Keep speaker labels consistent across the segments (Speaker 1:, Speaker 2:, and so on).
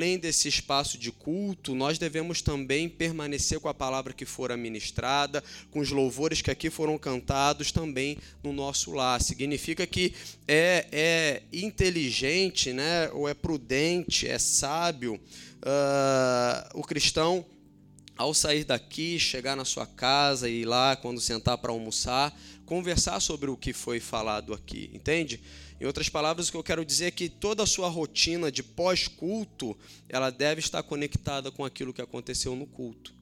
Speaker 1: além desse espaço de culto, nós devemos também permanecer com a palavra que for ministrada, com os louvores que aqui foram cantados também no nosso lar. Significa que é, é inteligente, né, ou é prudente, é sábio uh, o cristão, ao sair daqui, chegar na sua casa e ir lá, quando sentar para almoçar, conversar sobre o que foi falado aqui, entende? Em outras palavras, o que eu quero dizer é que toda a sua rotina de pós-culto, ela deve estar conectada com aquilo que aconteceu no culto.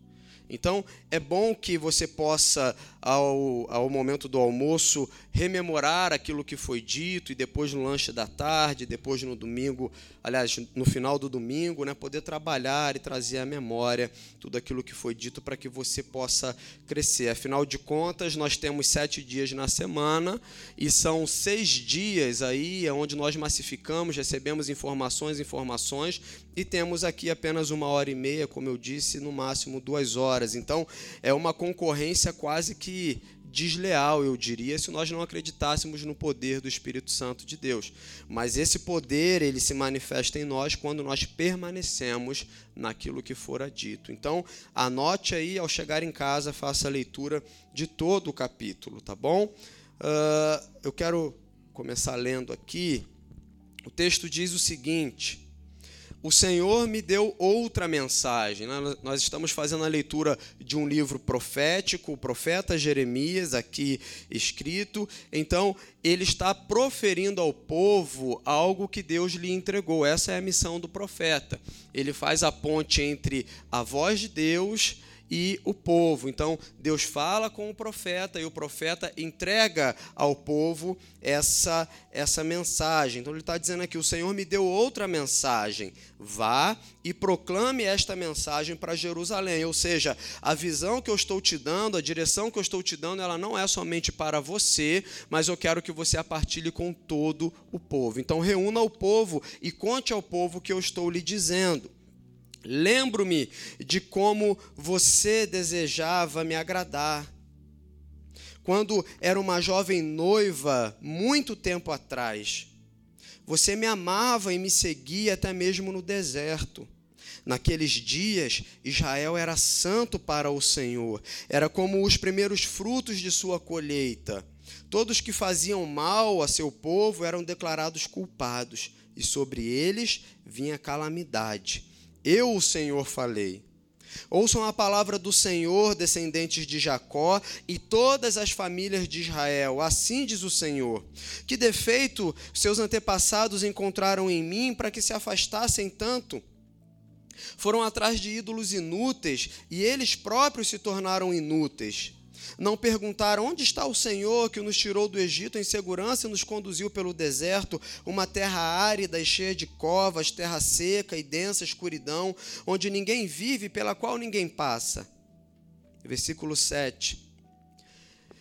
Speaker 1: Então, é bom que você possa, ao, ao momento do almoço, rememorar aquilo que foi dito e depois no lanche da tarde, depois no domingo, aliás, no final do domingo, né, poder trabalhar e trazer à memória tudo aquilo que foi dito para que você possa crescer. Afinal de contas, nós temos sete dias na semana e são seis dias aí onde nós massificamos, recebemos informações, informações e temos aqui apenas uma hora e meia, como eu disse, no máximo duas horas. Então, é uma concorrência quase que desleal, eu diria, se nós não acreditássemos no poder do Espírito Santo de Deus. Mas esse poder, ele se manifesta em nós quando nós permanecemos naquilo que fora dito. Então, anote aí, ao chegar em casa, faça a leitura de todo o capítulo, tá bom? Uh, eu quero começar lendo aqui. O texto diz o seguinte o Senhor me deu outra mensagem. Né? Nós estamos fazendo a leitura de um livro profético, o profeta Jeremias, aqui escrito. Então, ele está proferindo ao povo algo que Deus lhe entregou. Essa é a missão do profeta. Ele faz a ponte entre a voz de Deus e o povo. Então, Deus fala com o profeta e o profeta entrega ao povo essa, essa mensagem. Então, ele está dizendo aqui: o Senhor me deu outra mensagem. Vá e proclame esta mensagem para Jerusalém. Ou seja, a visão que eu estou te dando, a direção que eu estou te dando, ela não é somente para você, mas eu quero que você a partilhe com todo o povo. Então, reúna o povo e conte ao povo o que eu estou lhe dizendo. Lembro-me de como você desejava me agradar. Quando era uma jovem noiva, muito tempo atrás, você me amava e me seguia até mesmo no deserto. Naqueles dias, Israel era santo para o Senhor, era como os primeiros frutos de sua colheita. Todos que faziam mal a seu povo eram declarados culpados, e sobre eles vinha calamidade. Eu, o Senhor, falei. Ouçam a palavra do Senhor, descendentes de Jacó, e todas as famílias de Israel. Assim diz o Senhor: Que defeito seus antepassados encontraram em mim para que se afastassem tanto? Foram atrás de ídolos inúteis e eles próprios se tornaram inúteis. Não perguntaram onde está o Senhor que nos tirou do Egito em segurança e nos conduziu pelo deserto, uma terra árida e cheia de covas, terra seca e densa escuridão, onde ninguém vive, pela qual ninguém passa. Versículo 7.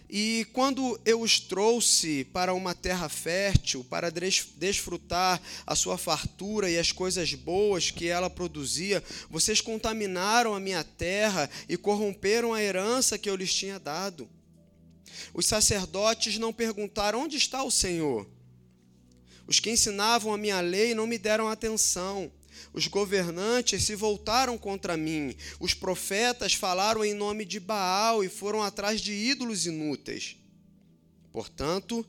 Speaker 1: E quando eu os trouxe para uma terra fértil, para desfrutar a sua fartura e as coisas boas que ela produzia, vocês contaminaram a minha terra e corromperam a herança que eu lhes tinha dado. Os sacerdotes não perguntaram: onde está o Senhor? Os que ensinavam a minha lei não me deram atenção. Os governantes se voltaram contra mim. Os profetas falaram em nome de Baal e foram atrás de ídolos inúteis. Portanto,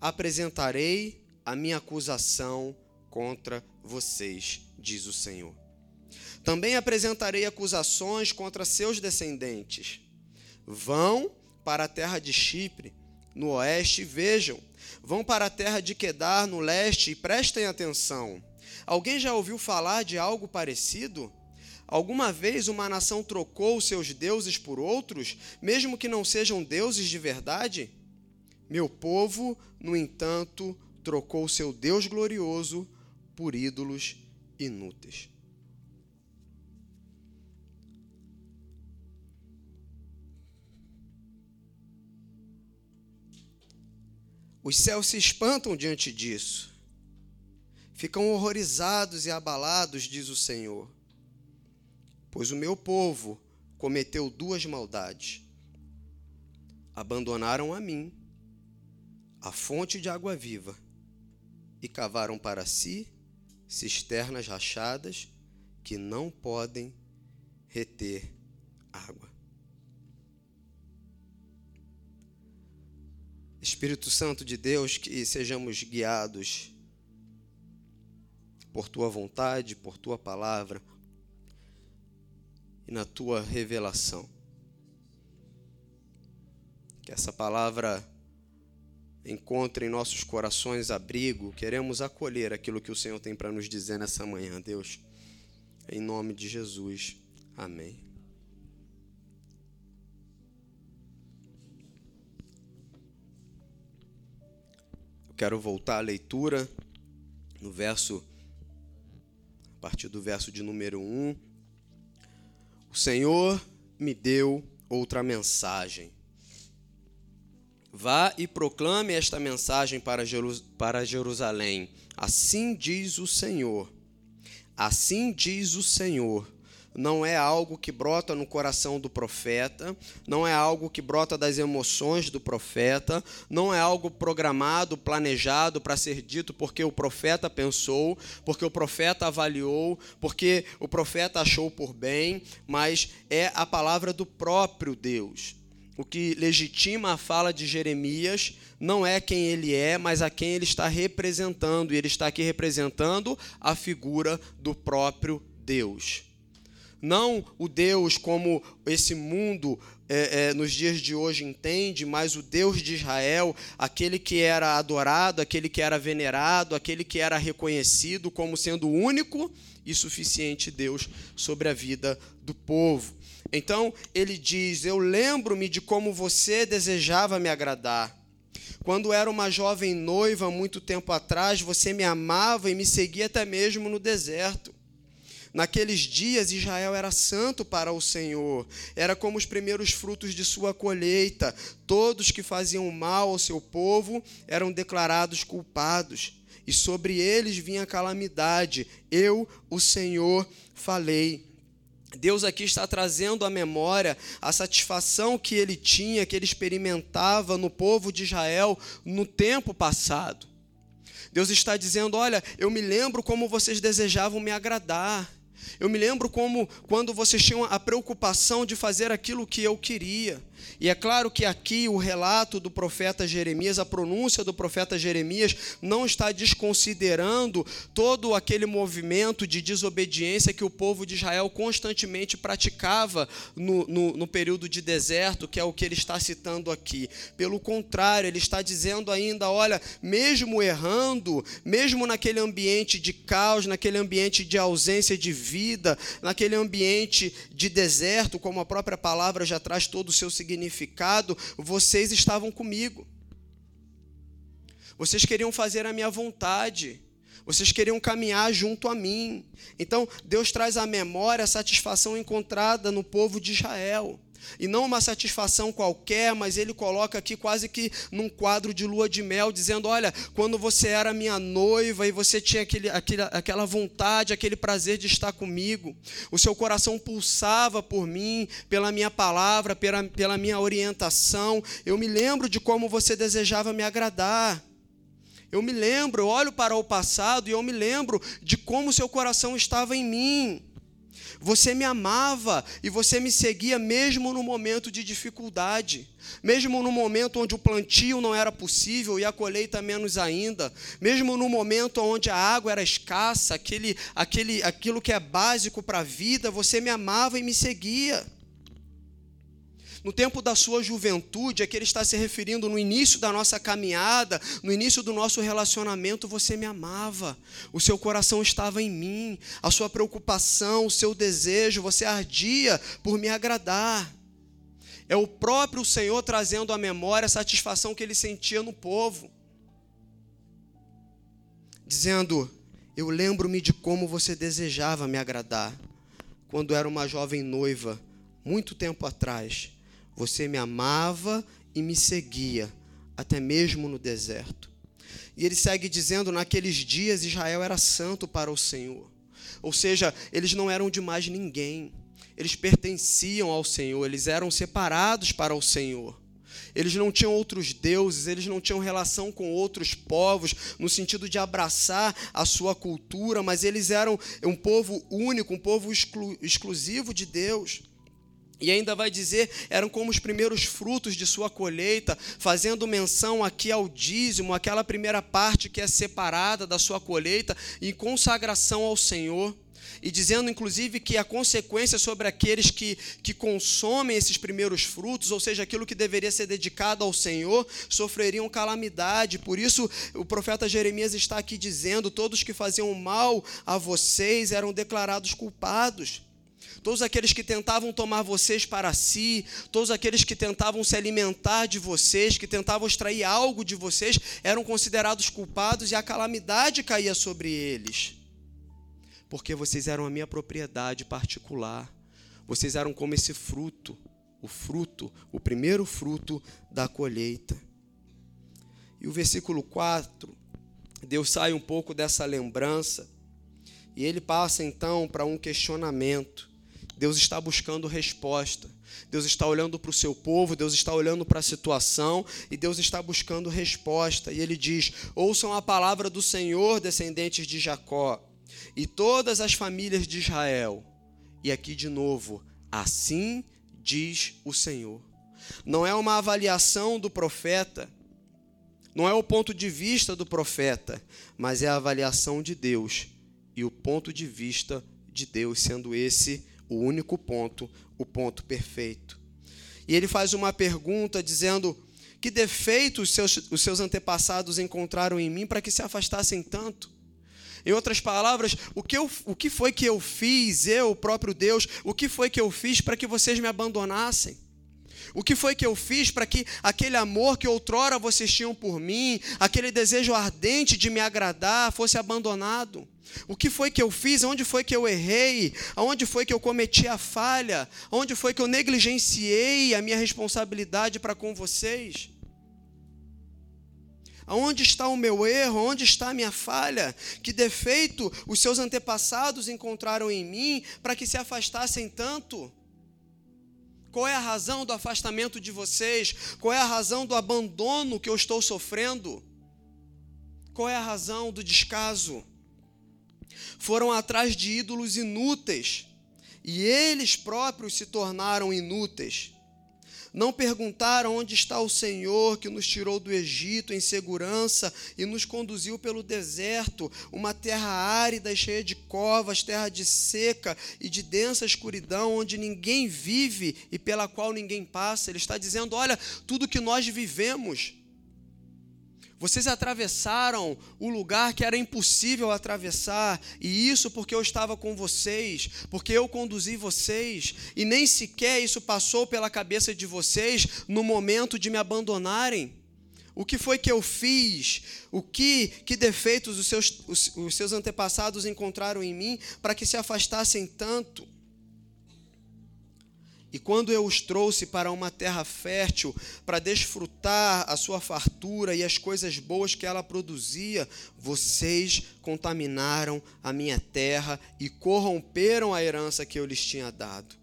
Speaker 1: apresentarei a minha acusação contra vocês, diz o Senhor. Também apresentarei acusações contra seus descendentes. Vão para a terra de Chipre, no oeste, e vejam. Vão para a terra de Quedar, no leste, e prestem atenção. Alguém já ouviu falar de algo parecido? Alguma vez uma nação trocou seus deuses por outros, mesmo que não sejam deuses de verdade? Meu povo, no entanto, trocou seu Deus glorioso por ídolos inúteis. Os céus se espantam diante disso ficam horrorizados e abalados, diz o Senhor. Pois o meu povo cometeu duas maldades. Abandonaram a mim, a fonte de água viva, e cavaram para si cisternas rachadas que não podem reter água. Espírito Santo de Deus, que sejamos guiados por tua vontade, por tua palavra e na tua revelação. Que essa palavra encontre em nossos corações abrigo, queremos acolher aquilo que o Senhor tem para nos dizer nessa manhã, Deus. Em nome de Jesus. Amém. Eu quero voltar à leitura no verso a partir do verso de número 1. O Senhor me deu outra mensagem Vá e proclame esta mensagem para, para Jerusalém. Assim diz o Senhor. Assim diz o Senhor. Não é algo que brota no coração do profeta, não é algo que brota das emoções do profeta, não é algo programado, planejado para ser dito porque o profeta pensou, porque o profeta avaliou, porque o profeta achou por bem, mas é a palavra do próprio Deus. O que legitima a fala de Jeremias não é quem ele é, mas a quem ele está representando. E ele está aqui representando a figura do próprio Deus. Não o Deus como esse mundo é, é, nos dias de hoje entende, mas o Deus de Israel, aquele que era adorado, aquele que era venerado, aquele que era reconhecido como sendo o único e suficiente Deus sobre a vida do povo. Então ele diz: Eu lembro-me de como você desejava me agradar. Quando era uma jovem noiva, muito tempo atrás, você me amava e me seguia até mesmo no deserto. Naqueles dias, Israel era santo para o Senhor, era como os primeiros frutos de sua colheita. Todos que faziam mal ao seu povo eram declarados culpados, e sobre eles vinha calamidade. Eu, o Senhor, falei. Deus aqui está trazendo à memória a satisfação que ele tinha, que ele experimentava no povo de Israel no tempo passado. Deus está dizendo: Olha, eu me lembro como vocês desejavam me agradar. Eu me lembro como quando vocês tinham a preocupação de fazer aquilo que eu queria. E é claro que aqui o relato do profeta Jeremias, a pronúncia do profeta Jeremias, não está desconsiderando todo aquele movimento de desobediência que o povo de Israel constantemente praticava no, no, no período de deserto, que é o que ele está citando aqui. Pelo contrário, ele está dizendo ainda: olha, mesmo errando, mesmo naquele ambiente de caos, naquele ambiente de ausência de vida, naquele ambiente de deserto, como a própria palavra já traz todo o seu significado significado, vocês estavam comigo. Vocês queriam fazer a minha vontade. Vocês queriam caminhar junto a mim. Então, Deus traz à memória a satisfação encontrada no povo de Israel. E não uma satisfação qualquer, mas ele coloca aqui quase que num quadro de lua de mel, dizendo: Olha, quando você era minha noiva e você tinha aquele, aquele, aquela vontade, aquele prazer de estar comigo, o seu coração pulsava por mim, pela minha palavra, pela, pela minha orientação. Eu me lembro de como você desejava me agradar. Eu me lembro, eu olho para o passado e eu me lembro de como seu coração estava em mim. Você me amava e você me seguia mesmo no momento de dificuldade, mesmo no momento onde o plantio não era possível e a colheita menos ainda, mesmo no momento onde a água era escassa, aquele, aquele, aquilo que é básico para a vida, você me amava e me seguia. No tempo da sua juventude, é que ele está se referindo no início da nossa caminhada, no início do nosso relacionamento, você me amava, o seu coração estava em mim, a sua preocupação, o seu desejo, você ardia por me agradar. É o próprio Senhor trazendo à memória a satisfação que ele sentia no povo, dizendo: Eu lembro-me de como você desejava me agradar, quando era uma jovem noiva, muito tempo atrás você me amava e me seguia, até mesmo no deserto. E ele segue dizendo: naqueles dias Israel era santo para o Senhor. Ou seja, eles não eram de mais ninguém. Eles pertenciam ao Senhor, eles eram separados para o Senhor. eles não tinham outros deuses, eles não tinham relação com outros povos, no sentido de abraçar a sua cultura, mas eles eram um povo único, um povo exclu exclusivo de Deus. E ainda vai dizer, eram como os primeiros frutos de sua colheita, fazendo menção aqui ao dízimo, aquela primeira parte que é separada da sua colheita, em consagração ao Senhor. E dizendo, inclusive, que a consequência sobre aqueles que, que consomem esses primeiros frutos, ou seja, aquilo que deveria ser dedicado ao Senhor, sofreriam calamidade. Por isso, o profeta Jeremias está aqui dizendo: todos que faziam mal a vocês eram declarados culpados todos aqueles que tentavam tomar vocês para si, todos aqueles que tentavam se alimentar de vocês, que tentavam extrair algo de vocês, eram considerados culpados e a calamidade caía sobre eles. Porque vocês eram a minha propriedade particular. Vocês eram como esse fruto, o fruto, o primeiro fruto da colheita. E o versículo 4, Deus sai um pouco dessa lembrança e ele passa então para um questionamento. Deus está buscando resposta. Deus está olhando para o seu povo, Deus está olhando para a situação e Deus está buscando resposta. E ele diz: Ouçam a palavra do Senhor, descendentes de Jacó, e todas as famílias de Israel. E aqui de novo, assim diz o Senhor. Não é uma avaliação do profeta, não é o ponto de vista do profeta, mas é a avaliação de Deus e o ponto de vista de Deus, sendo esse o único ponto, o ponto perfeito. E ele faz uma pergunta dizendo: Que defeitos os seus, os seus antepassados encontraram em mim para que se afastassem tanto? Em outras palavras, o que, eu, o que foi que eu fiz, eu, o próprio Deus, o que foi que eu fiz para que vocês me abandonassem? O que foi que eu fiz para que aquele amor que outrora vocês tinham por mim, aquele desejo ardente de me agradar, fosse abandonado? O que foi que eu fiz? Onde foi que eu errei? Aonde foi que eu cometi a falha? Onde foi que eu negligenciei a minha responsabilidade para com vocês? Aonde está o meu erro? Onde está a minha falha? Que defeito os seus antepassados encontraram em mim para que se afastassem tanto? Qual é a razão do afastamento de vocês? Qual é a razão do abandono que eu estou sofrendo? Qual é a razão do descaso? Foram atrás de ídolos inúteis e eles próprios se tornaram inúteis. Não perguntaram onde está o Senhor que nos tirou do Egito em segurança e nos conduziu pelo deserto, uma terra árida e cheia de covas, terra de seca e de densa escuridão, onde ninguém vive e pela qual ninguém passa. Ele está dizendo: olha, tudo que nós vivemos vocês atravessaram o lugar que era impossível atravessar, e isso porque eu estava com vocês, porque eu conduzi vocês, e nem sequer isso passou pela cabeça de vocês no momento de me abandonarem. O que foi que eu fiz? O que, que defeitos os seus, os, os seus antepassados encontraram em mim para que se afastassem tanto? E quando eu os trouxe para uma terra fértil, para desfrutar a sua fartura e as coisas boas que ela produzia, vocês contaminaram a minha terra e corromperam a herança que eu lhes tinha dado.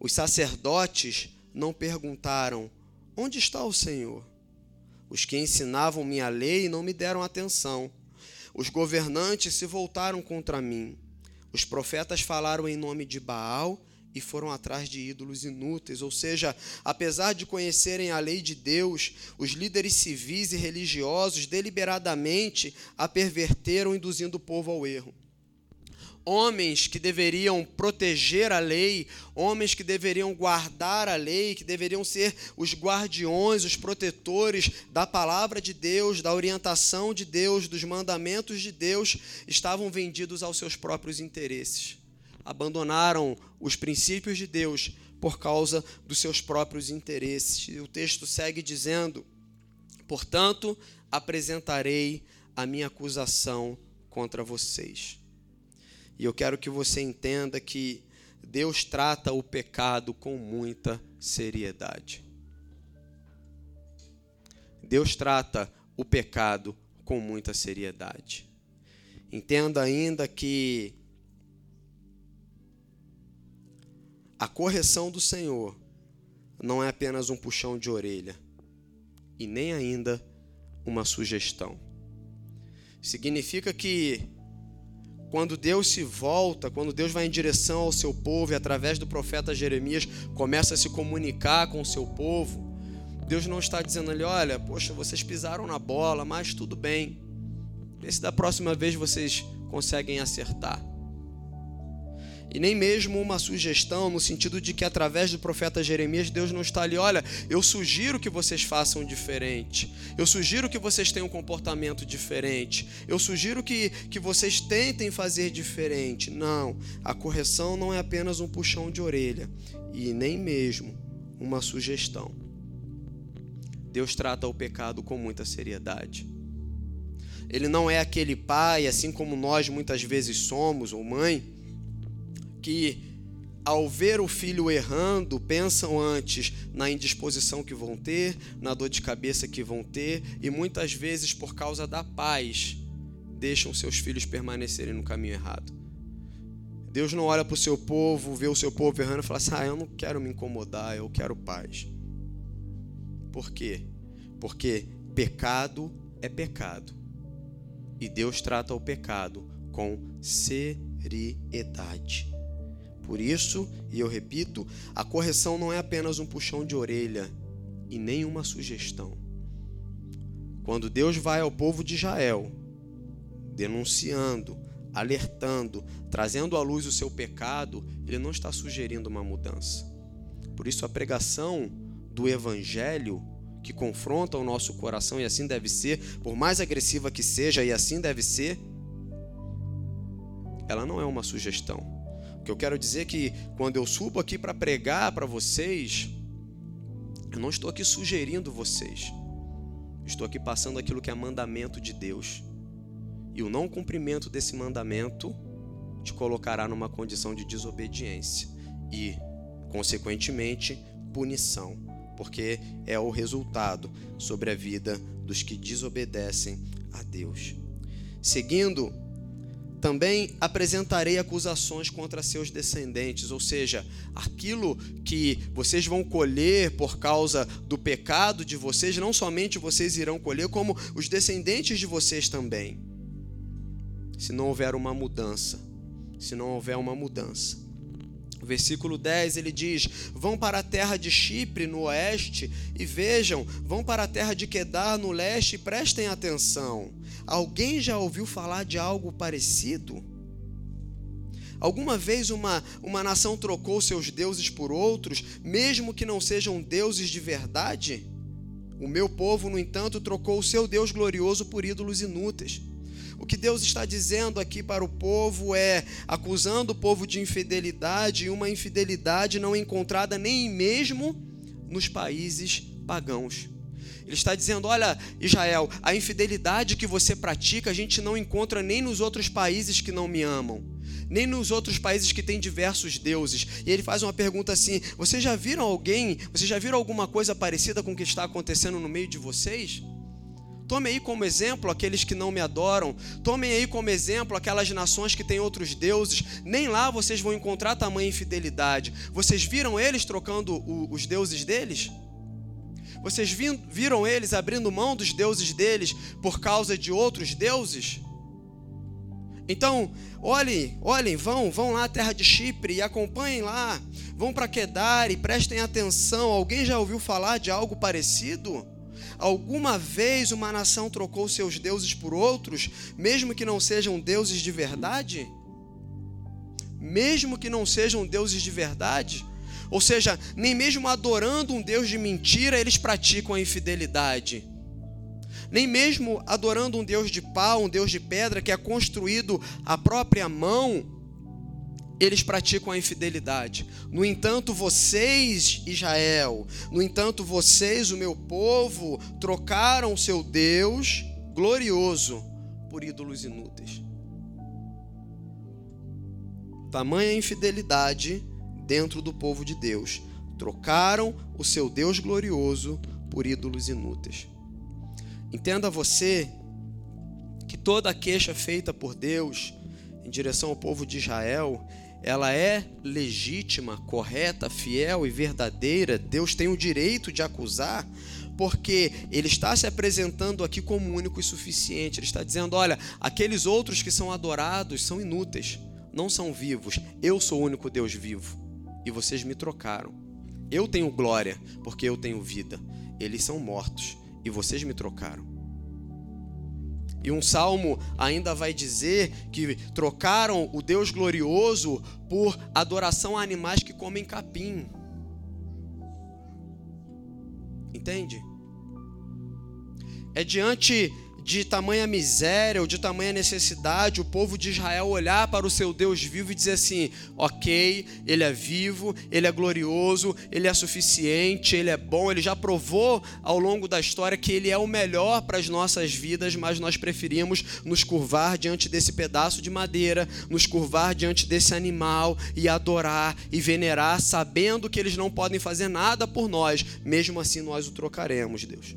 Speaker 1: Os sacerdotes não perguntaram: Onde está o Senhor? Os que ensinavam minha lei não me deram atenção. Os governantes se voltaram contra mim. Os profetas falaram em nome de Baal e foram atrás de ídolos inúteis, ou seja, apesar de conhecerem a lei de Deus, os líderes civis e religiosos deliberadamente a perverteram, induzindo o povo ao erro homens que deveriam proteger a lei, homens que deveriam guardar a lei, que deveriam ser os guardiões, os protetores da palavra de Deus, da orientação de Deus, dos mandamentos de Deus, estavam vendidos aos seus próprios interesses. Abandonaram os princípios de Deus por causa dos seus próprios interesses. E o texto segue dizendo: Portanto, apresentarei a minha acusação contra vocês. E eu quero que você entenda que Deus trata o pecado com muita seriedade. Deus trata o pecado com muita seriedade. Entenda ainda que a correção do Senhor não é apenas um puxão de orelha e nem ainda uma sugestão. Significa que quando Deus se volta, quando Deus vai em direção ao seu povo e através do profeta Jeremias começa a se comunicar com o seu povo, Deus não está dizendo ali, olha, poxa, vocês pisaram na bola, mas tudo bem. Vê se da próxima vez vocês conseguem acertar e nem mesmo uma sugestão no sentido de que através do profeta Jeremias Deus não está ali, olha, eu sugiro que vocês façam diferente, eu sugiro que vocês tenham um comportamento diferente, eu sugiro que, que vocês tentem fazer diferente. Não, a correção não é apenas um puxão de orelha e nem mesmo uma sugestão. Deus trata o pecado com muita seriedade. Ele não é aquele pai, assim como nós muitas vezes somos, ou mãe, que, ao ver o filho errando, pensam antes na indisposição que vão ter, na dor de cabeça que vão ter, e muitas vezes, por causa da paz, deixam seus filhos permanecerem no caminho errado. Deus não olha para o seu povo, vê o seu povo errando e fala assim: ah, eu não quero me incomodar, eu quero paz. Por quê? Porque pecado é pecado. E Deus trata o pecado com seriedade. Por isso, e eu repito, a correção não é apenas um puxão de orelha e nem uma sugestão. Quando Deus vai ao povo de Israel, denunciando, alertando, trazendo à luz o seu pecado, ele não está sugerindo uma mudança. Por isso, a pregação do Evangelho, que confronta o nosso coração, e assim deve ser, por mais agressiva que seja, e assim deve ser, ela não é uma sugestão que eu quero dizer que quando eu subo aqui para pregar para vocês, eu não estou aqui sugerindo vocês. Estou aqui passando aquilo que é mandamento de Deus. E o não cumprimento desse mandamento te colocará numa condição de desobediência e, consequentemente, punição, porque é o resultado sobre a vida dos que desobedecem a Deus. Seguindo também apresentarei acusações contra seus descendentes, ou seja, aquilo que vocês vão colher por causa do pecado de vocês, não somente vocês irão colher, como os descendentes de vocês também. Se não houver uma mudança, se não houver uma mudança. Versículo 10 ele diz: Vão para a terra de Chipre no oeste e vejam, vão para a terra de Quedar no leste e prestem atenção Alguém já ouviu falar de algo parecido? Alguma vez uma, uma nação trocou seus deuses por outros, mesmo que não sejam deuses de verdade? O meu povo, no entanto, trocou o seu Deus glorioso por ídolos inúteis. O que Deus está dizendo aqui para o povo é acusando o povo de infidelidade, e uma infidelidade não encontrada nem mesmo nos países pagãos. Ele está dizendo: olha, Israel, a infidelidade que você pratica a gente não encontra nem nos outros países que não me amam, nem nos outros países que têm diversos deuses. E ele faz uma pergunta assim: vocês já viram alguém, vocês já viram alguma coisa parecida com o que está acontecendo no meio de vocês? Tomem aí como exemplo aqueles que não me adoram. Tomem aí como exemplo aquelas nações que têm outros deuses. Nem lá vocês vão encontrar tamanha infidelidade. Vocês viram eles trocando os deuses deles? Vocês viram eles abrindo mão dos deuses deles por causa de outros deuses? Então, olhem, olhem, vão, vão lá à terra de Chipre e acompanhem lá. Vão para Quedar e prestem atenção. Alguém já ouviu falar de algo parecido? Alguma vez uma nação trocou seus deuses por outros, mesmo que não sejam deuses de verdade? Mesmo que não sejam deuses de verdade? Ou seja, nem mesmo adorando um Deus de mentira, eles praticam a infidelidade. Nem mesmo adorando um Deus de pau, um Deus de pedra que é construído à própria mão, eles praticam a infidelidade. No entanto, vocês, Israel, no entanto, vocês, o meu povo, trocaram o seu Deus glorioso por ídolos inúteis. Tamanha infidelidade dentro do povo de Deus. Trocaram o seu Deus glorioso por ídolos inúteis. Entenda você que toda queixa feita por Deus em direção ao povo de Israel ela é legítima, correta, fiel e verdadeira, Deus tem o direito de acusar, porque ele está se apresentando aqui como único e suficiente. Ele está dizendo: olha, aqueles outros que são adorados são inúteis, não são vivos. Eu sou o único Deus vivo e vocês me trocaram. Eu tenho glória, porque eu tenho vida. Eles são mortos e vocês me trocaram. E um salmo ainda vai dizer que trocaram o Deus glorioso por adoração a animais que comem capim. Entende? É diante de tamanha miséria ou de tamanha necessidade, o povo de Israel olhar para o seu Deus vivo e dizer assim: ok, ele é vivo, ele é glorioso, ele é suficiente, ele é bom, ele já provou ao longo da história que ele é o melhor para as nossas vidas, mas nós preferimos nos curvar diante desse pedaço de madeira, nos curvar diante desse animal e adorar e venerar, sabendo que eles não podem fazer nada por nós, mesmo assim nós o trocaremos, Deus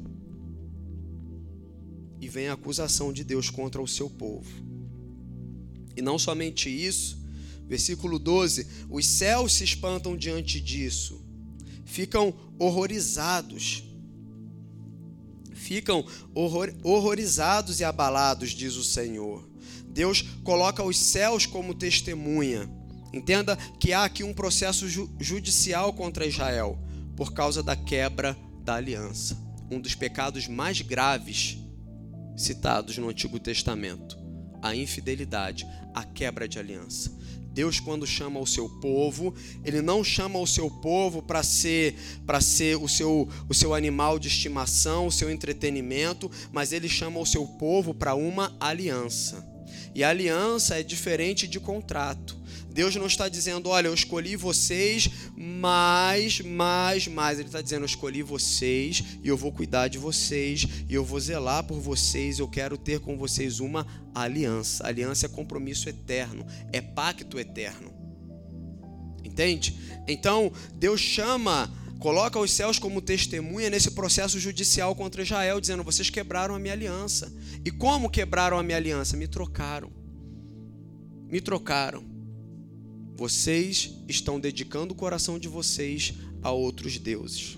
Speaker 1: e vem a acusação de Deus contra o seu povo. E não somente isso, versículo 12: os céus se espantam diante disso, ficam horrorizados. Ficam horror, horrorizados e abalados, diz o Senhor. Deus coloca os céus como testemunha. Entenda que há aqui um processo ju judicial contra Israel por causa da quebra da aliança. Um dos pecados mais graves citados no Antigo Testamento: a infidelidade, a quebra de aliança. Deus quando chama o seu povo, ele não chama o seu povo para ser para ser o seu o seu animal de estimação, o seu entretenimento, mas ele chama o seu povo para uma aliança. E aliança é diferente de contrato. Deus não está dizendo, olha, eu escolhi vocês, mais, mais, mais. Ele está dizendo, eu escolhi vocês e eu vou cuidar de vocês e eu vou zelar por vocês. Eu quero ter com vocês uma aliança. Aliança é compromisso eterno, é pacto eterno. Entende? Então, Deus chama coloca os céus como testemunha nesse processo judicial contra Israel, dizendo: vocês quebraram a minha aliança. E como quebraram a minha aliança? Me trocaram. Me trocaram. Vocês estão dedicando o coração de vocês a outros deuses.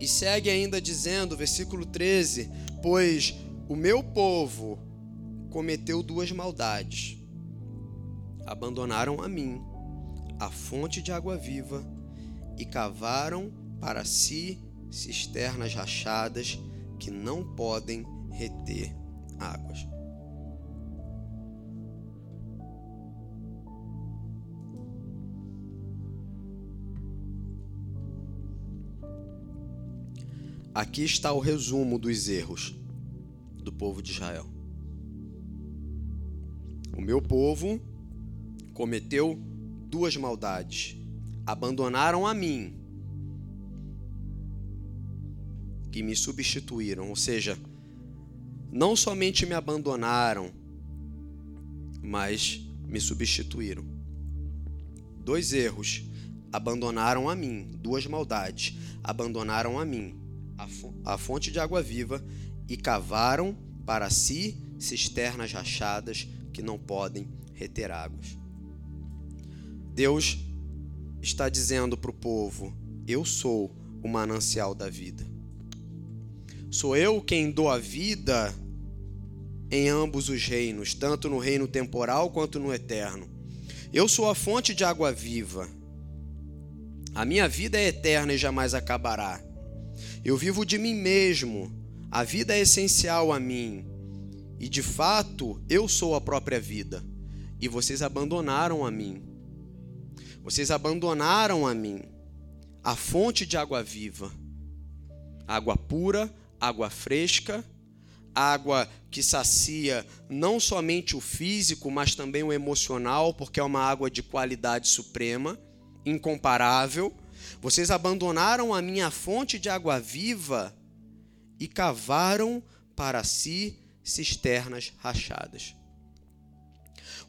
Speaker 1: E segue ainda dizendo, versículo 13: Pois o meu povo cometeu duas maldades. Abandonaram a mim, a fonte de água viva, e cavaram para si cisternas rachadas que não podem reter águas. Aqui está o resumo dos erros do povo de Israel. O meu povo cometeu duas maldades. Abandonaram a mim, que me substituíram, ou seja, não somente me abandonaram, mas me substituíram. Dois erros. Abandonaram a mim, duas maldades. Abandonaram a mim a fonte de água viva e cavaram para si cisternas rachadas que não podem reter águas. Deus está dizendo para o povo: Eu sou o manancial da vida. Sou eu quem dou a vida em ambos os reinos, tanto no reino temporal quanto no eterno. Eu sou a fonte de água viva. A minha vida é eterna e jamais acabará. Eu vivo de mim mesmo. A vida é essencial a mim. E de fato, eu sou a própria vida. E vocês abandonaram a mim. Vocês abandonaram a mim, a fonte de água viva, água pura, água fresca, água que sacia não somente o físico, mas também o emocional, porque é uma água de qualidade suprema, incomparável vocês abandonaram a minha fonte de água viva e cavaram para si cisternas rachadas.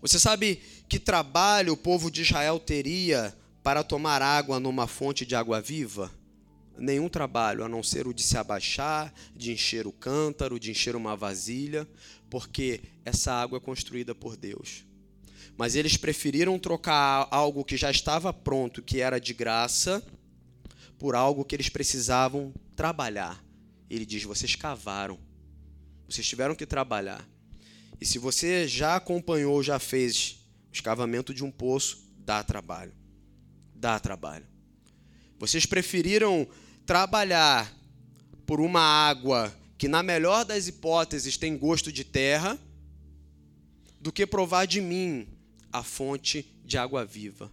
Speaker 1: Você sabe que trabalho o povo de Israel teria para tomar água numa fonte de água viva? Nenhum trabalho, a não ser o de se abaixar, de encher o cântaro, de encher uma vasilha, porque essa água é construída por Deus. Mas eles preferiram trocar algo que já estava pronto, que era de graça, por algo que eles precisavam trabalhar. Ele diz: vocês cavaram, vocês tiveram que trabalhar. E se você já acompanhou, já fez o escavamento de um poço, dá trabalho. Dá trabalho. Vocês preferiram trabalhar por uma água que, na melhor das hipóteses, tem gosto de terra, do que provar de mim a fonte de água viva.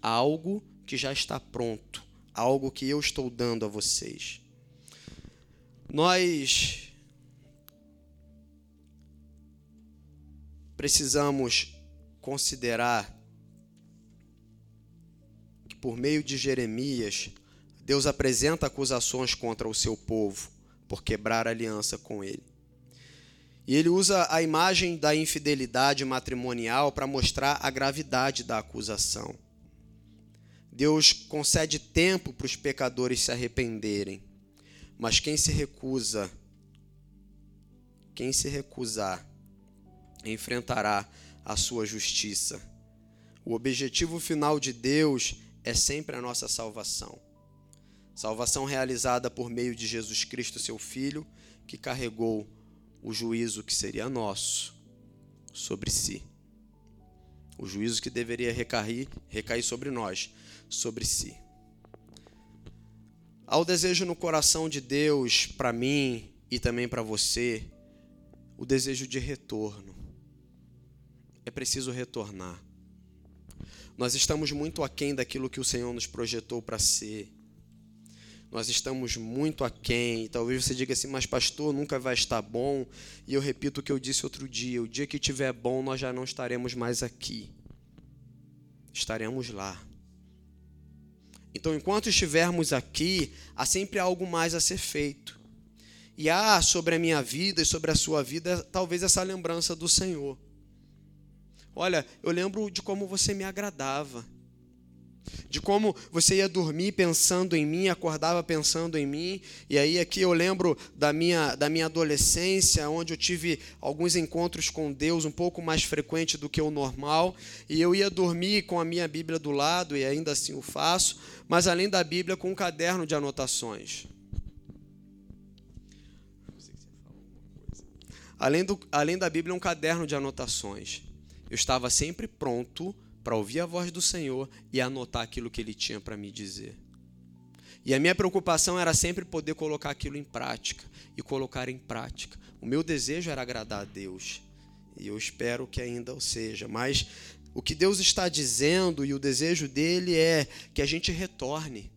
Speaker 1: Algo que já está pronto, algo que eu estou dando a vocês. Nós precisamos considerar que, por meio de Jeremias, Deus apresenta acusações contra o seu povo por quebrar aliança com ele. E ele usa a imagem da infidelidade matrimonial para mostrar a gravidade da acusação. Deus concede tempo para os pecadores se arrependerem, mas quem se recusa, quem se recusar enfrentará a sua justiça. O objetivo final de Deus é sempre a nossa salvação. Salvação realizada por meio de Jesus Cristo, seu Filho, que carregou o juízo que seria nosso sobre si. O juízo que deveria recair, recair sobre nós, sobre si. Há o desejo no coração de Deus para mim e também para você, o desejo de retorno é preciso retornar. Nós estamos muito aquém daquilo que o Senhor nos projetou para ser. Nós estamos muito aquém. Talvez você diga assim, mas pastor, nunca vai estar bom. E eu repito o que eu disse outro dia: o dia que estiver bom, nós já não estaremos mais aqui. Estaremos lá. Então, enquanto estivermos aqui, há sempre algo mais a ser feito. E há sobre a minha vida e sobre a sua vida, talvez essa lembrança do Senhor. Olha, eu lembro de como você me agradava. De como você ia dormir pensando em mim, acordava pensando em mim. E aí aqui eu lembro da minha, da minha adolescência, onde eu tive alguns encontros com Deus um pouco mais frequente do que o normal. E eu ia dormir com a minha Bíblia do lado, e ainda assim o faço, mas além da Bíblia, com um caderno de anotações. Além, do, além da Bíblia, um caderno de anotações eu estava sempre pronto para ouvir a voz do Senhor e anotar aquilo que ele tinha para me dizer. E a minha preocupação era sempre poder colocar aquilo em prática e colocar em prática. O meu desejo era agradar a Deus. E eu espero que ainda o seja. Mas o que Deus está dizendo e o desejo dele é que a gente retorne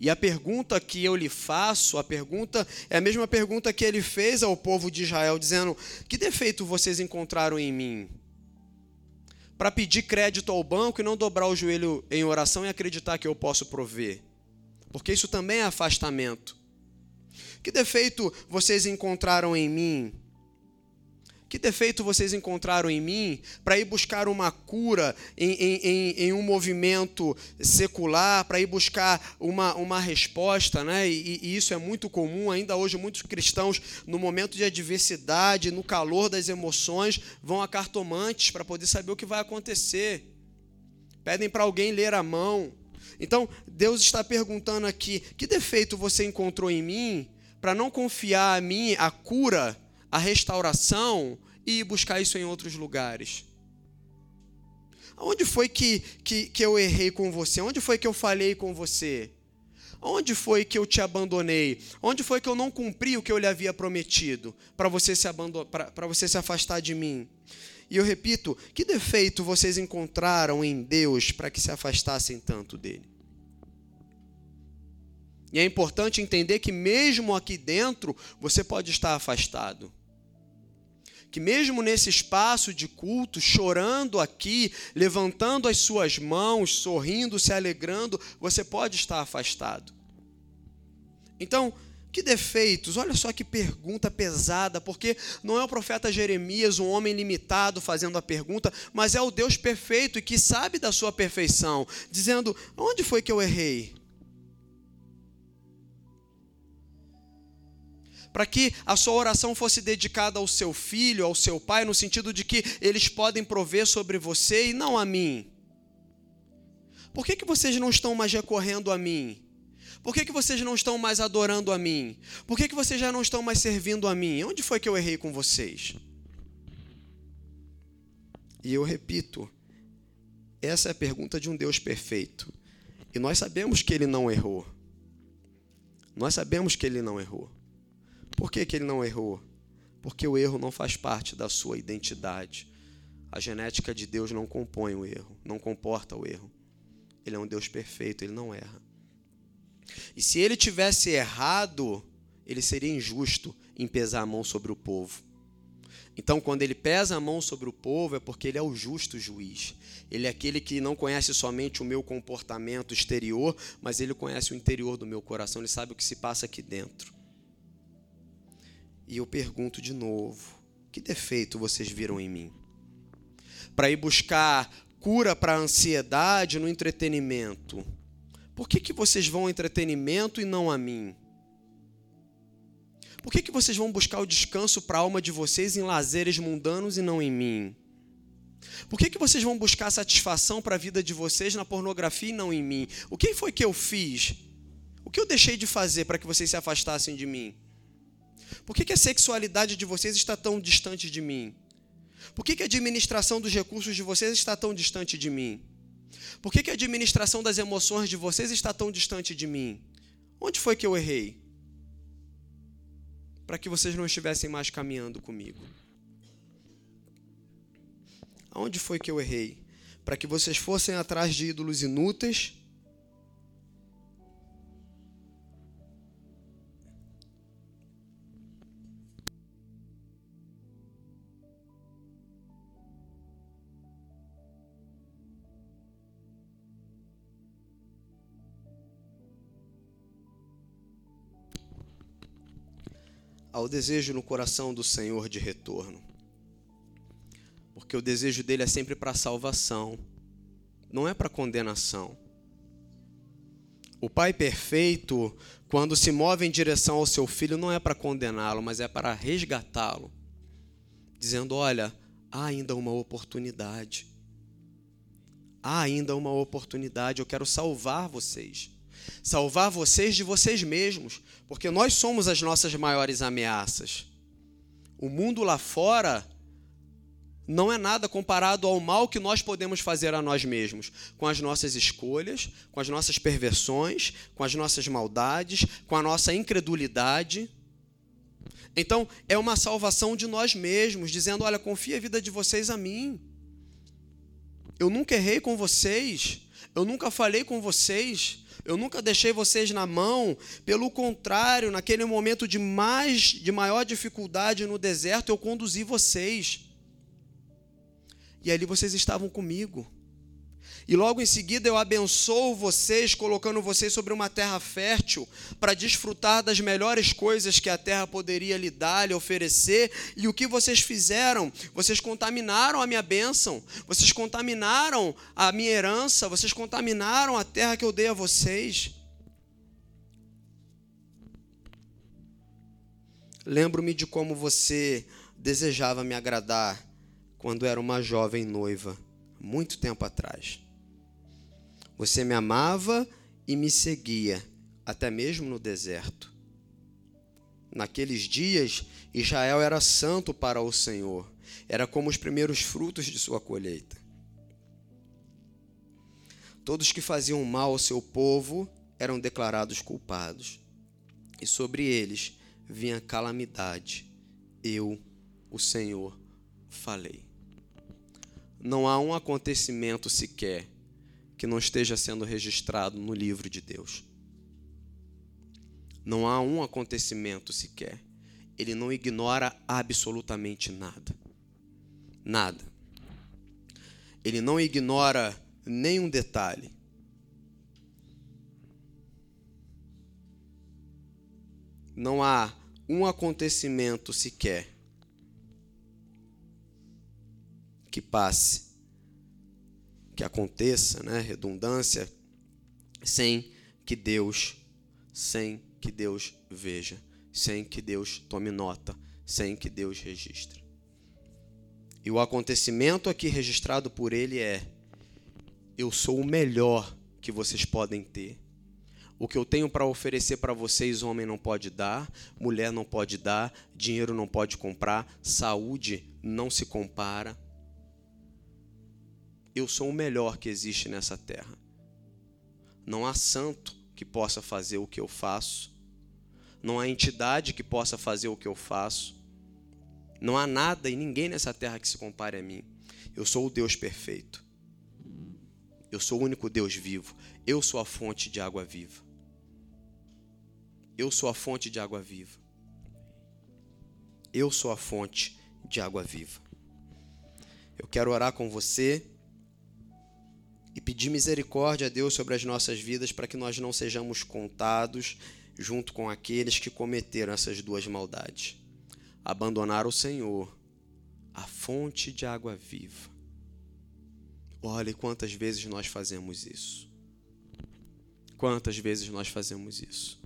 Speaker 1: e a pergunta que eu lhe faço, a pergunta é a mesma pergunta que ele fez ao povo de Israel, dizendo: Que defeito vocês encontraram em mim? Para pedir crédito ao banco e não dobrar o joelho em oração e acreditar que eu posso prover. Porque isso também é afastamento. Que defeito vocês encontraram em mim? Que defeito vocês encontraram em mim para ir buscar uma cura em, em, em um movimento secular, para ir buscar uma, uma resposta, né? E, e, isso é muito comum. Ainda hoje, muitos cristãos, no momento de adversidade, no calor das emoções, vão a cartomantes para poder saber o que vai acontecer. Pedem para alguém ler a mão. Então, Deus está perguntando aqui: que defeito você encontrou em mim para não confiar a mim a cura? A restauração e buscar isso em outros lugares. Onde foi que, que, que eu errei com você? Onde foi que eu falhei com você? Onde foi que eu te abandonei? Onde foi que eu não cumpri o que eu lhe havia prometido para você se para você se afastar de mim? E eu repito, que defeito vocês encontraram em Deus para que se afastassem tanto dele? E é importante entender que mesmo aqui dentro você pode estar afastado que mesmo nesse espaço de culto, chorando aqui, levantando as suas mãos, sorrindo, se alegrando, você pode estar afastado. Então, que defeitos? Olha só que pergunta pesada, porque não é o profeta Jeremias, um homem limitado, fazendo a pergunta, mas é o Deus perfeito e que sabe da sua perfeição, dizendo: onde foi que eu errei? Para que a sua oração fosse dedicada ao seu filho, ao seu pai, no sentido de que eles podem prover sobre você e não a mim? Por que, que vocês não estão mais recorrendo a mim? Por que, que vocês não estão mais adorando a mim? Por que, que vocês já não estão mais servindo a mim? Onde foi que eu errei com vocês? E eu repito, essa é a pergunta de um Deus perfeito. E nós sabemos que ele não errou. Nós sabemos que ele não errou. Por que, que ele não errou? Porque o erro não faz parte da sua identidade. A genética de Deus não compõe o erro, não comporta o erro. Ele é um Deus perfeito, ele não erra. E se ele tivesse errado, ele seria injusto em pesar a mão sobre o povo. Então, quando ele pesa a mão sobre o povo, é porque ele é o justo juiz. Ele é aquele que não conhece somente o meu comportamento exterior, mas ele conhece o interior do meu coração, ele sabe o que se passa aqui dentro. E eu pergunto de novo: que defeito vocês viram em mim? Para ir buscar cura para a ansiedade no entretenimento. Por que, que vocês vão ao entretenimento e não a mim? Por que, que vocês vão buscar o descanso para a alma de vocês em lazeres mundanos e não em mim? Por que, que vocês vão buscar satisfação para a vida de vocês na pornografia e não em mim? O que foi que eu fiz? O que eu deixei de fazer para que vocês se afastassem de mim? Por que, que a sexualidade de vocês está tão distante de mim? Por que, que a administração dos recursos de vocês está tão distante de mim? Por que, que a administração das emoções de vocês está tão distante de mim? Onde foi que eu errei? Para que vocês não estivessem mais caminhando comigo. Aonde foi que eu errei? Para que vocês fossem atrás de ídolos inúteis ao desejo no coração do Senhor de retorno. Porque o desejo dele é sempre para salvação, não é para condenação. O Pai perfeito, quando se move em direção ao seu filho, não é para condená-lo, mas é para resgatá-lo, dizendo: Olha, há ainda uma oportunidade. Há ainda uma oportunidade, eu quero salvar vocês salvar vocês de vocês mesmos, porque nós somos as nossas maiores ameaças. O mundo lá fora não é nada comparado ao mal que nós podemos fazer a nós mesmos, com as nossas escolhas, com as nossas perversões, com as nossas maldades, com a nossa incredulidade. Então, é uma salvação de nós mesmos, dizendo: olha, confia a vida de vocês a mim. Eu nunca errei com vocês, eu nunca falei com vocês, eu nunca deixei vocês na mão, pelo contrário, naquele momento de mais de maior dificuldade no deserto, eu conduzi vocês. E ali vocês estavam comigo. E logo em seguida eu abençoo vocês, colocando vocês sobre uma terra fértil, para desfrutar das melhores coisas que a terra poderia lhe dar, lhe oferecer. E o que vocês fizeram? Vocês contaminaram a minha bênção, vocês contaminaram a minha herança, vocês contaminaram a terra que eu dei a vocês. Lembro-me de como você desejava me agradar quando era uma jovem noiva, muito tempo atrás. Você me amava e me seguia, até mesmo no deserto. Naqueles dias, Israel era santo para o Senhor, era como os primeiros frutos de sua colheita. Todos que faziam mal ao seu povo eram declarados culpados, e sobre eles vinha calamidade. Eu, o Senhor, falei. Não há um acontecimento sequer que não esteja sendo registrado no livro de Deus. Não há um acontecimento sequer. Ele não ignora absolutamente nada. Nada. Ele não ignora nenhum detalhe. Não há um acontecimento sequer que passe que aconteça, né, redundância, sem que Deus, sem que Deus veja, sem que Deus tome nota, sem que Deus registre. E o acontecimento aqui registrado por ele é: eu sou o melhor que vocês podem ter. O que eu tenho para oferecer para vocês, homem não pode dar, mulher não pode dar, dinheiro não pode comprar, saúde não se compara. Eu sou o melhor que existe nessa terra. Não há santo que possa fazer o que eu faço. Não há entidade que possa fazer o que eu faço. Não há nada e ninguém nessa terra que se compare a mim. Eu sou o Deus perfeito. Eu sou o único Deus vivo. Eu sou a fonte de água viva. Eu sou a fonte de água viva. Eu sou a fonte de água viva. Eu quero orar com você e pedir misericórdia a Deus sobre as nossas vidas para que nós não sejamos contados junto com aqueles que cometeram essas duas maldades. Abandonar o Senhor, a fonte de água viva. Olhe quantas vezes nós fazemos isso. Quantas vezes nós fazemos isso?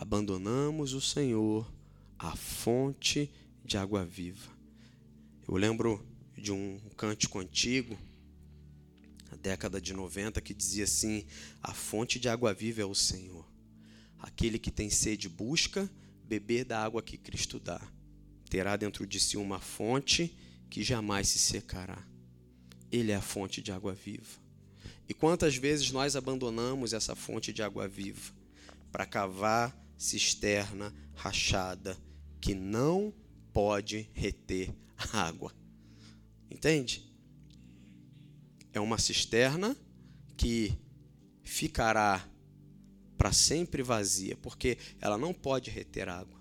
Speaker 1: abandonamos o Senhor, a fonte de água viva. Eu lembro de um cântico antigo, década de 90, que dizia assim: A fonte de água viva é o Senhor. Aquele que tem sede busca beber da água que Cristo dá. Terá dentro de si uma fonte que jamais se secará. Ele é a fonte de água viva. E quantas vezes nós abandonamos essa fonte de água viva para cavar cisterna rachada que não pode reter água. Entende? É uma cisterna que ficará para sempre vazia, porque ela não pode reter água.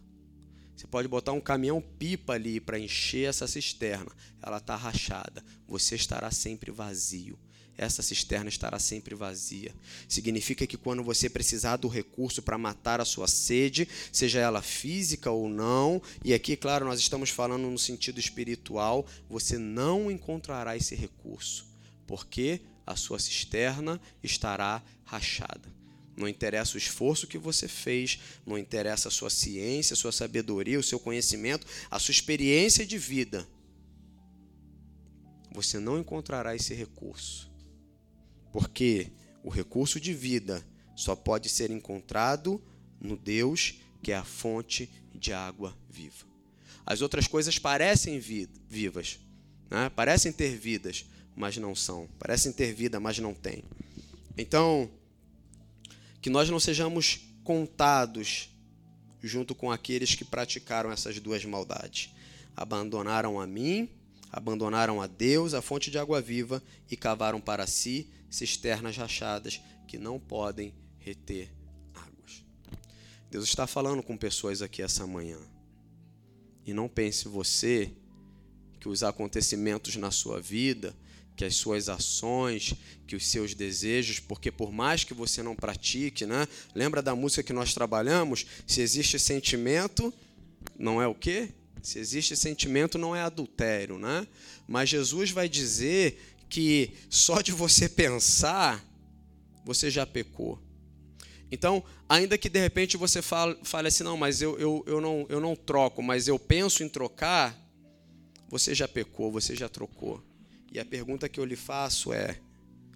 Speaker 1: Você pode botar um caminhão pipa ali para encher essa cisterna, ela está rachada, você estará sempre vazio essa cisterna estará sempre vazia. Significa que quando você precisar do recurso para matar a sua sede, seja ela física ou não, e aqui, claro, nós estamos falando no sentido espiritual, você não encontrará esse recurso, porque a sua cisterna estará rachada. Não interessa o esforço que você fez, não interessa a sua ciência, a sua sabedoria, o seu conhecimento, a sua experiência de vida. Você não encontrará esse recurso porque o recurso de vida só pode ser encontrado no Deus que é a fonte de água viva. As outras coisas parecem vivas, né? parecem ter vidas, mas não são. Parecem ter vida, mas não têm. Então, que nós não sejamos contados junto com aqueles que praticaram essas duas maldades. Abandonaram a mim, abandonaram a Deus, a fonte de água viva, e cavaram para si cisternas rachadas que não podem reter águas. Deus está falando com pessoas aqui essa manhã. E não pense você que os acontecimentos na sua vida, que as suas ações, que os seus desejos, porque por mais que você não pratique, né? Lembra da música que nós trabalhamos? Se existe sentimento, não é o quê? Se existe sentimento, não é adultério, né? Mas Jesus vai dizer que só de você pensar, você já pecou. Então, ainda que de repente você fale, fale assim, não, mas eu, eu, eu, não, eu não troco, mas eu penso em trocar, você já pecou, você já trocou. E a pergunta que eu lhe faço é: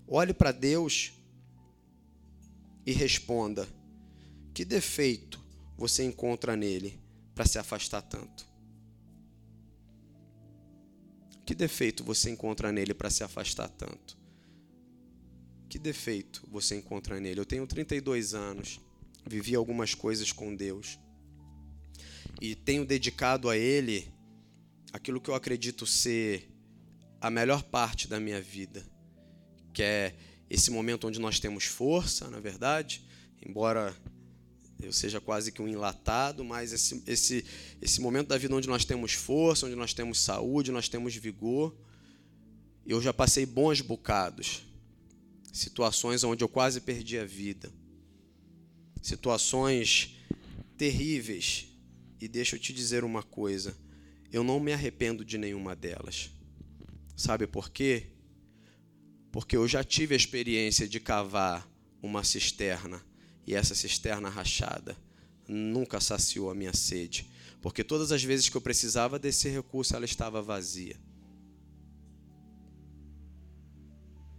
Speaker 1: olhe para Deus e responda: que defeito você encontra nele para se afastar tanto? Que defeito você encontra nele para se afastar tanto? Que defeito você encontra nele? Eu tenho 32 anos, vivi algumas coisas com Deus e tenho dedicado a Ele aquilo que eu acredito ser a melhor parte da minha vida, que é esse momento onde nós temos força, na verdade, embora eu seja quase que um enlatado, mas esse, esse, esse momento da vida onde nós temos força, onde nós temos saúde, nós temos vigor. Eu já passei bons bocados, situações onde eu quase perdi a vida, situações terríveis. E deixa eu te dizer uma coisa: eu não me arrependo de nenhuma delas. Sabe por quê? Porque eu já tive a experiência de cavar uma cisterna e essa cisterna rachada nunca saciou a minha sede, porque todas as vezes que eu precisava desse recurso, ela estava vazia.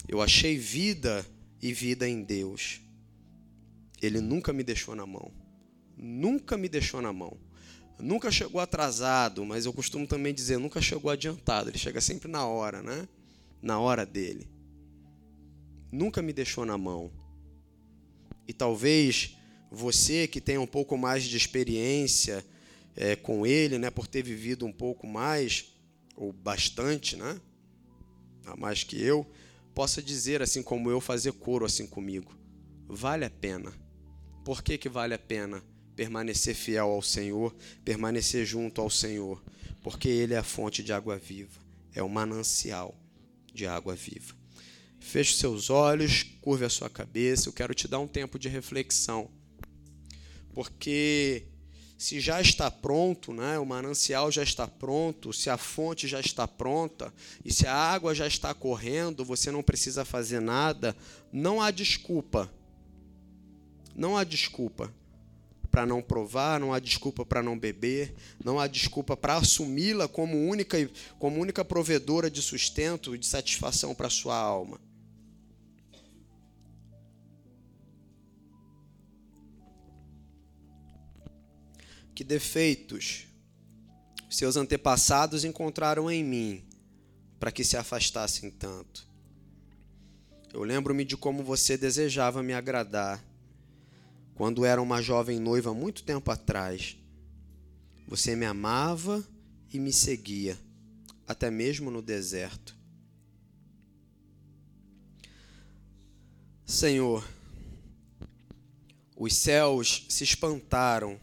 Speaker 1: Eu achei vida e vida em Deus. Ele nunca me deixou na mão. Nunca me deixou na mão. Nunca chegou atrasado, mas eu costumo também dizer, nunca chegou adiantado. Ele chega sempre na hora, né? Na hora dele. Nunca me deixou na mão. E talvez você que tem um pouco mais de experiência é, com ele, né, por ter vivido um pouco mais, ou bastante, né, a mais que eu, possa dizer, assim como eu, fazer coro assim comigo. Vale a pena. Por que, que vale a pena permanecer fiel ao Senhor, permanecer junto ao Senhor? Porque Ele é a fonte de água viva, é o manancial de água viva. Feche seus olhos, curve a sua cabeça. Eu quero te dar um tempo de reflexão. Porque se já está pronto, né, o manancial já está pronto, se a fonte já está pronta e se a água já está correndo, você não precisa fazer nada, não há desculpa. Não há desculpa para não provar, não há desculpa para não beber, não há desculpa para assumi-la como única, como única provedora de sustento e de satisfação para sua alma. Que defeitos seus antepassados encontraram em mim para que se afastassem tanto? Eu lembro-me de como você desejava me agradar quando era uma jovem noiva muito tempo atrás. Você me amava e me seguia, até mesmo no deserto. Senhor, os céus se espantaram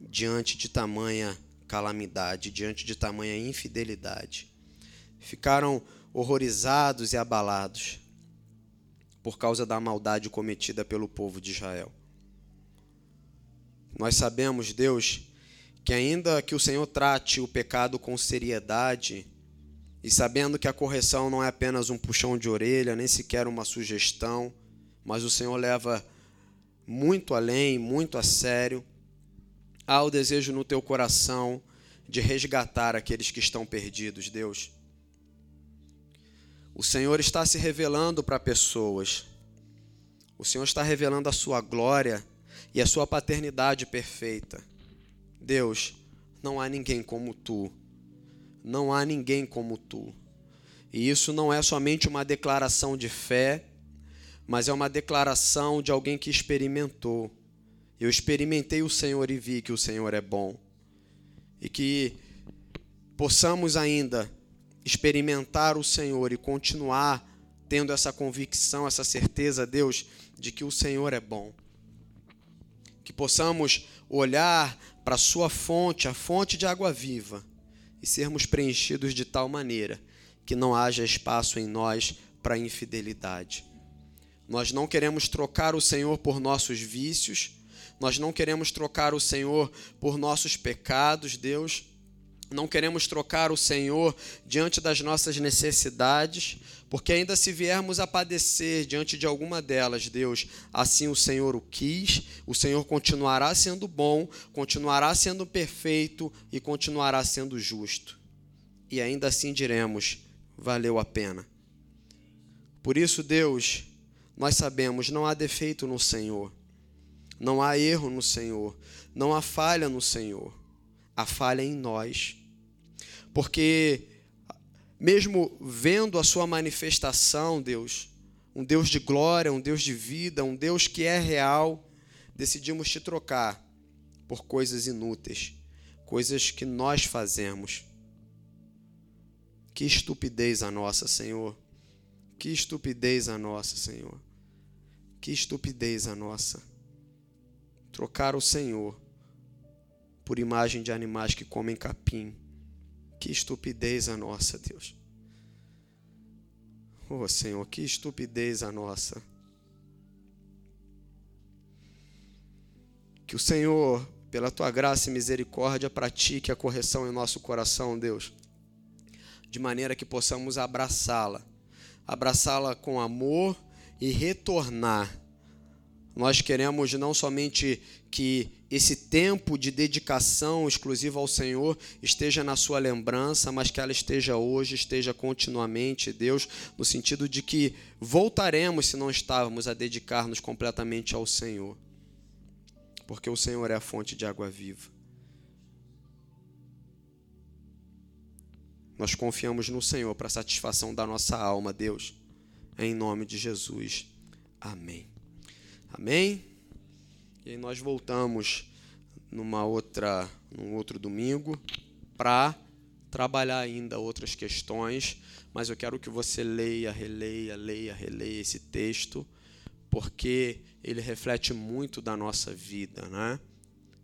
Speaker 1: diante de tamanha calamidade, diante de tamanha infidelidade. Ficaram horrorizados e abalados por causa da maldade cometida pelo povo de Israel. Nós sabemos, Deus, que ainda que o Senhor trate o pecado com seriedade, e sabendo que a correção não é apenas um puxão de orelha, nem sequer uma sugestão, mas o Senhor leva muito além, muito a sério, há o desejo no teu coração de resgatar aqueles que estão perdidos, Deus. O Senhor está se revelando para pessoas. O Senhor está revelando a sua glória e a sua paternidade perfeita. Deus, não há ninguém como tu. Não há ninguém como tu. E isso não é somente uma declaração de fé, mas é uma declaração de alguém que experimentou eu experimentei o Senhor e vi que o Senhor é bom. E que possamos ainda experimentar o Senhor e continuar tendo essa convicção, essa certeza, Deus, de que o Senhor é bom. Que possamos olhar para a Sua fonte, a fonte de água viva, e sermos preenchidos de tal maneira que não haja espaço em nós para infidelidade. Nós não queremos trocar o Senhor por nossos vícios nós não queremos trocar o Senhor por nossos pecados, Deus. Não queremos trocar o Senhor diante das nossas necessidades, porque ainda se viermos a padecer diante de alguma delas, Deus, assim o Senhor o quis, o Senhor continuará sendo bom, continuará sendo perfeito e continuará sendo justo. E ainda assim diremos: valeu a pena. Por isso, Deus, nós sabemos, não há defeito no Senhor. Não há erro no Senhor, não há falha no Senhor, há falha em nós. Porque, mesmo vendo a Sua manifestação, Deus, um Deus de glória, um Deus de vida, um Deus que é real, decidimos te trocar por coisas inúteis, coisas que nós fazemos. Que estupidez a nossa, Senhor. Que estupidez a nossa, Senhor. Que estupidez a nossa trocar o Senhor por imagem de animais que comem capim. Que estupidez a nossa, Deus. Oh, Senhor, que estupidez a nossa. Que o Senhor, pela tua graça e misericórdia, pratique a correção em nosso coração, Deus, de maneira que possamos abraçá-la, abraçá-la com amor e retornar nós queremos não somente que esse tempo de dedicação exclusiva ao Senhor esteja na sua lembrança, mas que ela esteja hoje, esteja continuamente, Deus, no sentido de que voltaremos, se não estávamos, a dedicar-nos completamente ao Senhor, porque o Senhor é a fonte de água viva. Nós confiamos no Senhor para a satisfação da nossa alma, Deus, em nome de Jesus. Amém. Amém. E nós voltamos numa outra, num outro domingo para trabalhar ainda outras questões, mas eu quero que você leia, releia, leia, releia esse texto, porque ele reflete muito da nossa vida, né?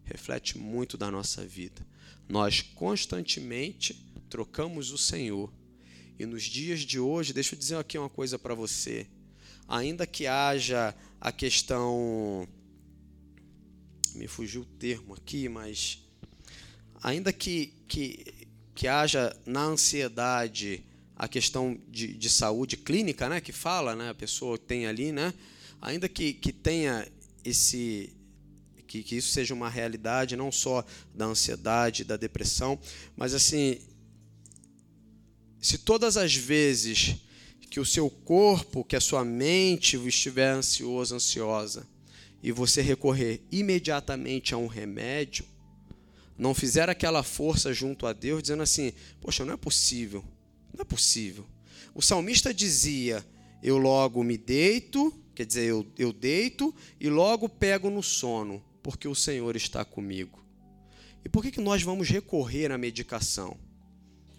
Speaker 1: Reflete muito da nossa vida. Nós constantemente trocamos o Senhor. E nos dias de hoje, deixa eu dizer aqui uma coisa para você. Ainda que haja a questão me fugiu o termo aqui, mas ainda que, que, que haja na ansiedade a questão de, de saúde clínica, né, que fala, né, a pessoa tem ali, né, ainda que, que tenha esse que, que isso seja uma realidade não só da ansiedade, da depressão, mas assim, se todas as vezes que o seu corpo, que a sua mente estiver ansioso, ansiosa, e você recorrer imediatamente a um remédio, não fizer aquela força junto a Deus, dizendo assim: Poxa, não é possível, não é possível. O salmista dizia: Eu logo me deito, quer dizer, eu, eu deito e logo pego no sono, porque o Senhor está comigo. E por que, que nós vamos recorrer à medicação?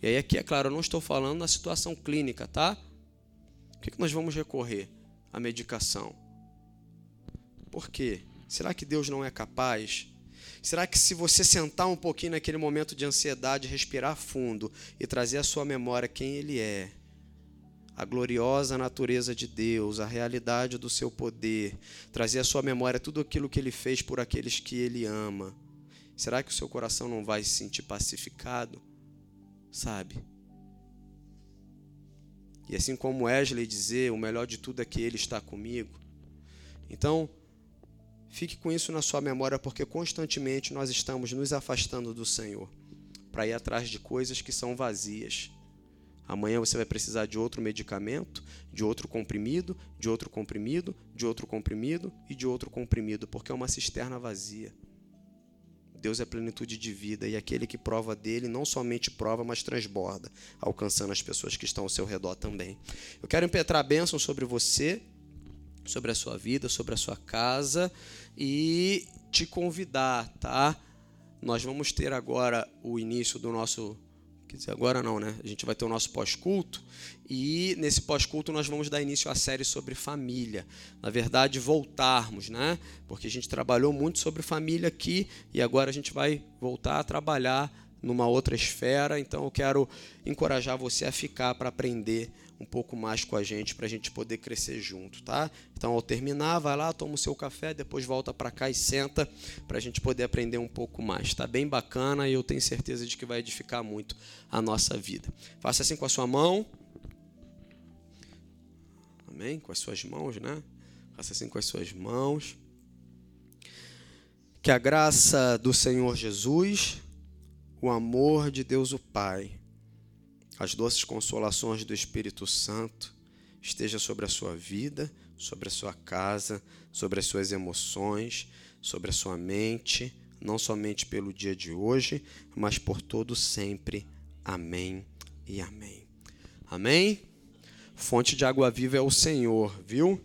Speaker 1: E aí, aqui, é claro, eu não estou falando na situação clínica, tá? Por que, que nós vamos recorrer à medicação? Por quê? Será que Deus não é capaz? Será que se você sentar um pouquinho naquele momento de ansiedade, respirar fundo e trazer à sua memória quem Ele é, a gloriosa natureza de Deus, a realidade do seu poder, trazer à sua memória tudo aquilo que Ele fez por aqueles que Ele ama, será que o seu coração não vai se sentir pacificado? Sabe? E assim como Wesley dizer, o melhor de tudo é que Ele está comigo. Então, Fique com isso na sua memória, porque constantemente nós estamos nos afastando do Senhor para ir atrás de coisas que são vazias. Amanhã você vai precisar de outro medicamento, de outro comprimido, de outro comprimido, de outro comprimido e de outro comprimido, porque é uma cisterna vazia. Deus é plenitude de vida e aquele que prova dele não somente prova, mas transborda, alcançando as pessoas que estão ao seu redor também. Eu quero impetrar a bênção sobre você sobre a sua vida, sobre a sua casa e te convidar, tá? Nós vamos ter agora o início do nosso. Quer dizer, agora não, né? A gente vai ter o nosso pós-culto e nesse pós-culto nós vamos dar início à série sobre família. Na verdade, voltarmos, né? Porque a gente trabalhou muito sobre família aqui e agora a gente vai voltar a trabalhar numa outra esfera. Então eu quero encorajar você a ficar para aprender um pouco mais com a gente para a gente poder crescer junto, tá? Então, ao terminar, vai lá, toma o seu café, depois volta para cá e senta para a gente poder aprender um pouco mais. Tá bem bacana e eu tenho certeza de que vai edificar muito a nossa vida. Faça assim com a sua mão. Amém? Com as suas mãos, né? Faça assim com as suas mãos. Que a graça do Senhor Jesus, o amor de Deus o Pai as doces consolações do Espírito Santo esteja sobre a sua vida, sobre a sua casa, sobre as suas emoções, sobre a sua mente, não somente pelo dia de hoje, mas por todo sempre. Amém e amém. Amém? Fonte de água viva é o Senhor, viu?